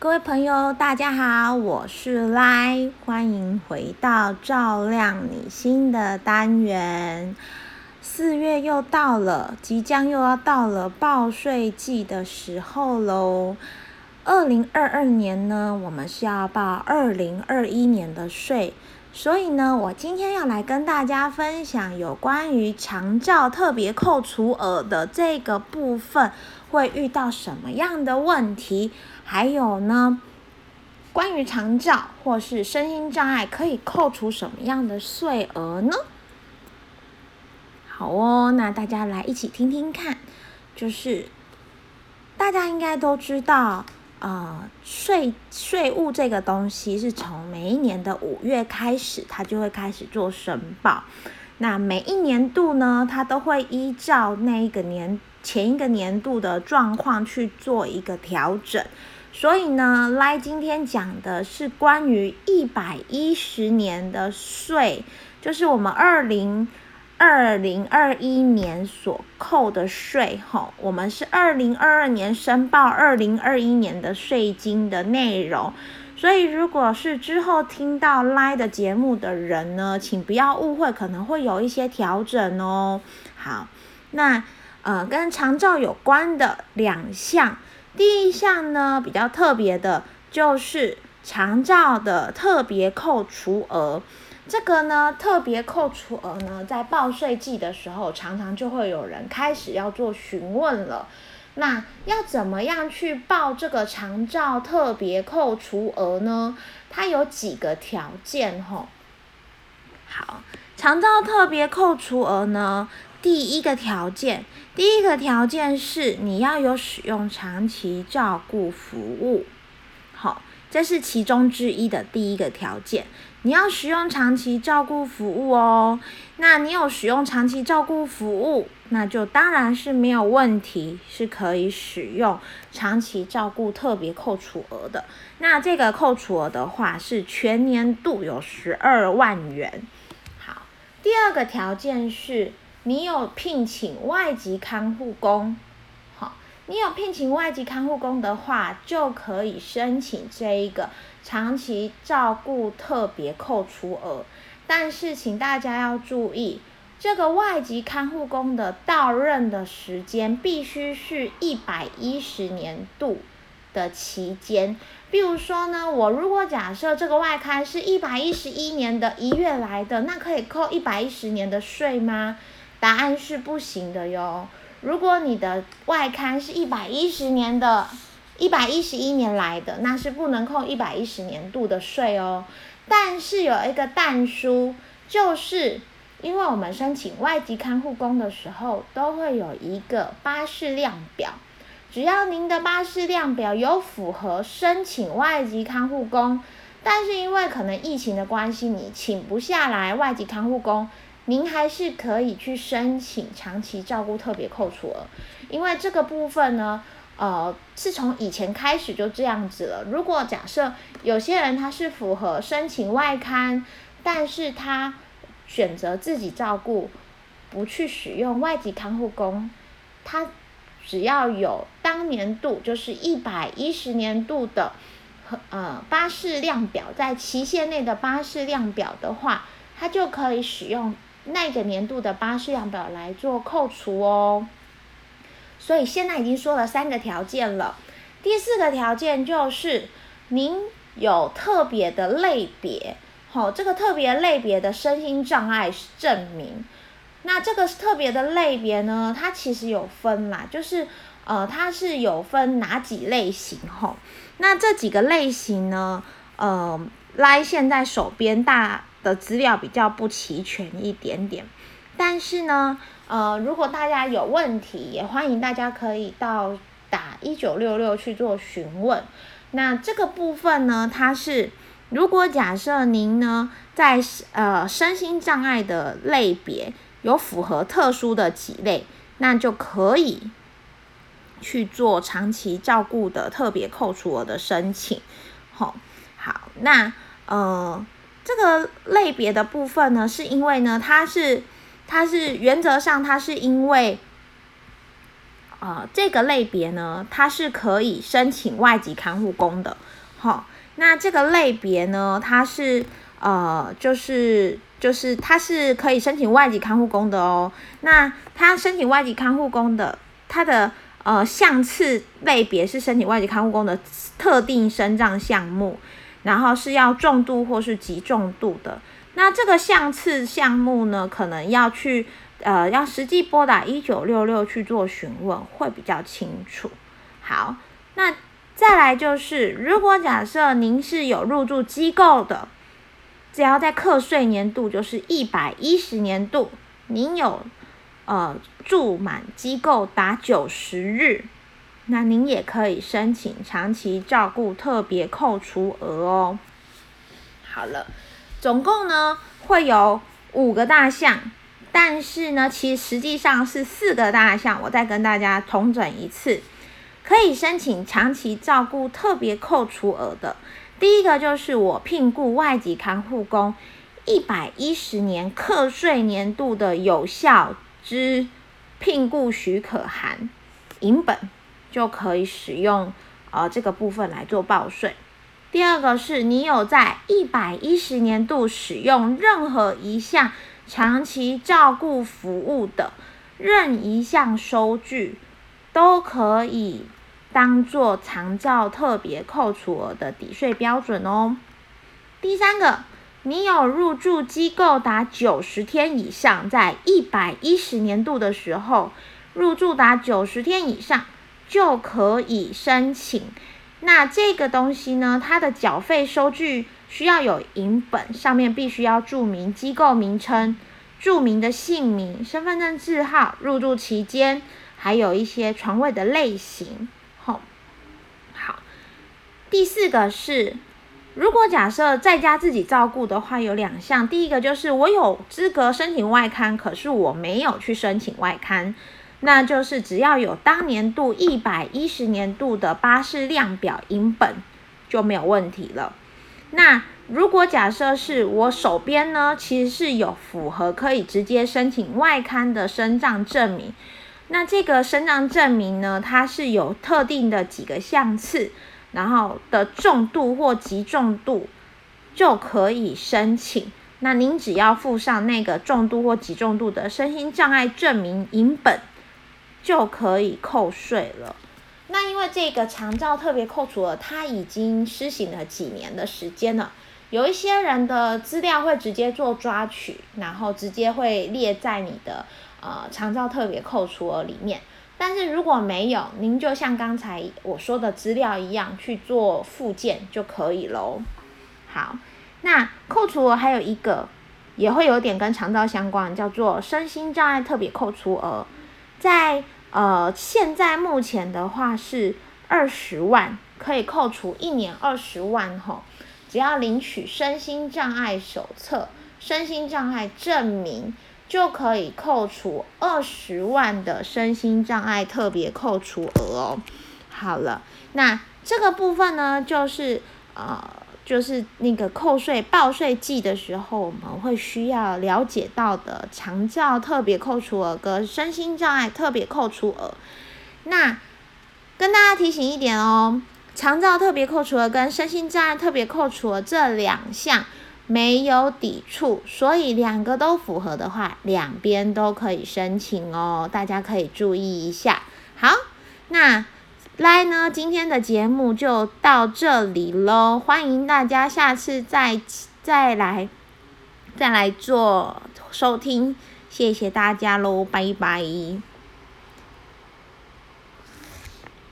各位朋友，大家好，我是来，欢迎回到照亮你心的单元。四月又到了，即将又要到了报税季的时候喽。二零二二年呢，我们是要报二零二一年的税，所以呢，我今天要来跟大家分享有关于长照特别扣除额的这个部分。会遇到什么样的问题？还有呢，关于长照或是身心障碍，可以扣除什么样的税额呢？好哦，那大家来一起听听看。就是大家应该都知道，呃，税税务这个东西是从每一年的五月开始，它就会开始做申报。那每一年度呢，它都会依照那一个年。前一个年度的状况去做一个调整，所以呢，来今天讲的是关于一百一十年的税，就是我们二零二零二一年所扣的税，吼，我们是二零二二年申报二零二一年的税金的内容，所以如果是之后听到来的节目的人呢，请不要误会，可能会有一些调整哦。好，那。呃，跟长照有关的两项，第一项呢比较特别的，就是长照的特别扣除额。这个呢，特别扣除额呢，在报税季的时候，常常就会有人开始要做询问了。那要怎么样去报这个长照特别扣除额呢？它有几个条件吼。好，长照特别扣除额呢？第一个条件，第一个条件是你要有使用长期照顾服务，好，这是其中之一的第一个条件。你要使用长期照顾服务哦，那你有使用长期照顾服务，那就当然是没有问题，是可以使用长期照顾特别扣除额的。那这个扣除额的话，是全年度有十二万元。好，第二个条件是。你有聘请外籍看护工，你有聘请外籍看护工的话，就可以申请这一个长期照顾特别扣除额。但是，请大家要注意，这个外籍看护工的到任的时间必须是一百一十年度的期间。比如说呢，我如果假设这个外刊是一百一十一年的一月来的，那可以扣一百一十年的税吗？答案是不行的哟。如果你的外刊是一百一十年的，一百一十一年来的，那是不能扣一百一十年度的税哦。但是有一个但书，就是因为我们申请外籍看护工的时候，都会有一个巴士量表，只要您的巴士量表有符合申请外籍看护工，但是因为可能疫情的关系，你请不下来外籍看护工。您还是可以去申请长期照顾特别扣除额，因为这个部分呢，呃，是从以前开始就这样子了。如果假设有些人他是符合申请外刊，但是他选择自己照顾，不去使用外籍看护工，他只要有当年度就是一百一十年度的呃巴士量表，在期限内的巴士量表的话，他就可以使用。那个年度的巴士量表来做扣除哦，所以现在已经说了三个条件了。第四个条件就是您有特别的类别，好，这个特别类别的身心障碍证明。那这个特别的类别呢，它其实有分啦，就是呃，它是有分哪几类型吼。那这几个类型呢，呃，来现在手边大。的资料比较不齐全一点点，但是呢，呃，如果大家有问题，也欢迎大家可以到打一九六六去做询问。那这个部分呢，它是如果假设您呢在呃身心障碍的类别有符合特殊的几类，那就可以去做长期照顾的特别扣除额的申请。好，好，那呃。这个类别的部分呢，是因为呢，它是，它是原则上它是因为，呃，这个类别呢，它是可以申请外籍看护工的。好，那这个类别呢，它是呃，就是就是它是可以申请外籍看护工的哦。那它申请外籍看护工的，它的呃项次类别是申请外籍看护工的特定生长项目，然后是要重度或是极重度的。那这个项次项目呢，可能要去。呃，要实际拨打一九六六去做询问，会比较清楚。好，那再来就是，如果假设您是有入住机构的，只要在课税年度，就是一百一十年度，您有呃住满机构达九十日，那您也可以申请长期照顾特别扣除额哦。好了，总共呢会有五个大项。但是呢，其实实际上是四个大项，我再跟大家重整一次，可以申请长期照顾特别扣除额的。第一个就是我聘雇外籍看护工一百一十年课税年度的有效之聘雇许可函影本，就可以使用呃这个部分来做报税。第二个是你有在一百一十年度使用任何一项。长期照顾服务的任一项收据都可以当做长照特别扣除额的抵税标准哦。第三个，你有入住机构达九十天以上，在一百一十年度的时候入住达九十天以上就可以申请。那这个东西呢，它的缴费收据。需要有影本，上面必须要注明机构名称、注明的姓名、身份证字号、入住期间，还有一些床位的类型。好，好。第四个是，如果假设在家自己照顾的话，有两项。第一个就是我有资格申请外刊，可是我没有去申请外刊，那就是只要有当年度一百一十年度的巴士量表影本就没有问题了。那如果假设是我手边呢，其实是有符合可以直接申请外刊的身障证明。那这个身障证明呢，它是有特定的几个项次，然后的重度或极重度就可以申请。那您只要附上那个重度或极重度的身心障碍证明影本，就可以扣税了。那因为这个长照特别扣除额，它已经施行了几年的时间了，有一些人的资料会直接做抓取，然后直接会列在你的呃长照特别扣除额里面。但是如果没有，您就像刚才我说的资料一样去做附件就可以喽。好，那扣除额还有一个也会有点跟长照相关，叫做身心障碍特别扣除额，在。呃，现在目前的话是二十万，可以扣除一年二十万吼。只要领取身心障碍手册、身心障碍证明，就可以扣除二十万的身心障碍特别扣除额哦。好了，那这个部分呢，就是呃。就是那个扣税报税季的时候，我们会需要了解到的长照特别扣除额跟身心障碍特别扣除额。那跟大家提醒一点哦，长照特别扣除额跟身心障碍特别扣除额这两项没有抵触，所以两个都符合的话，两边都可以申请哦，大家可以注意一下。好，那。来呢，今天的节目就到这里喽，欢迎大家下次再再来再来做收听，谢谢大家喽，拜拜。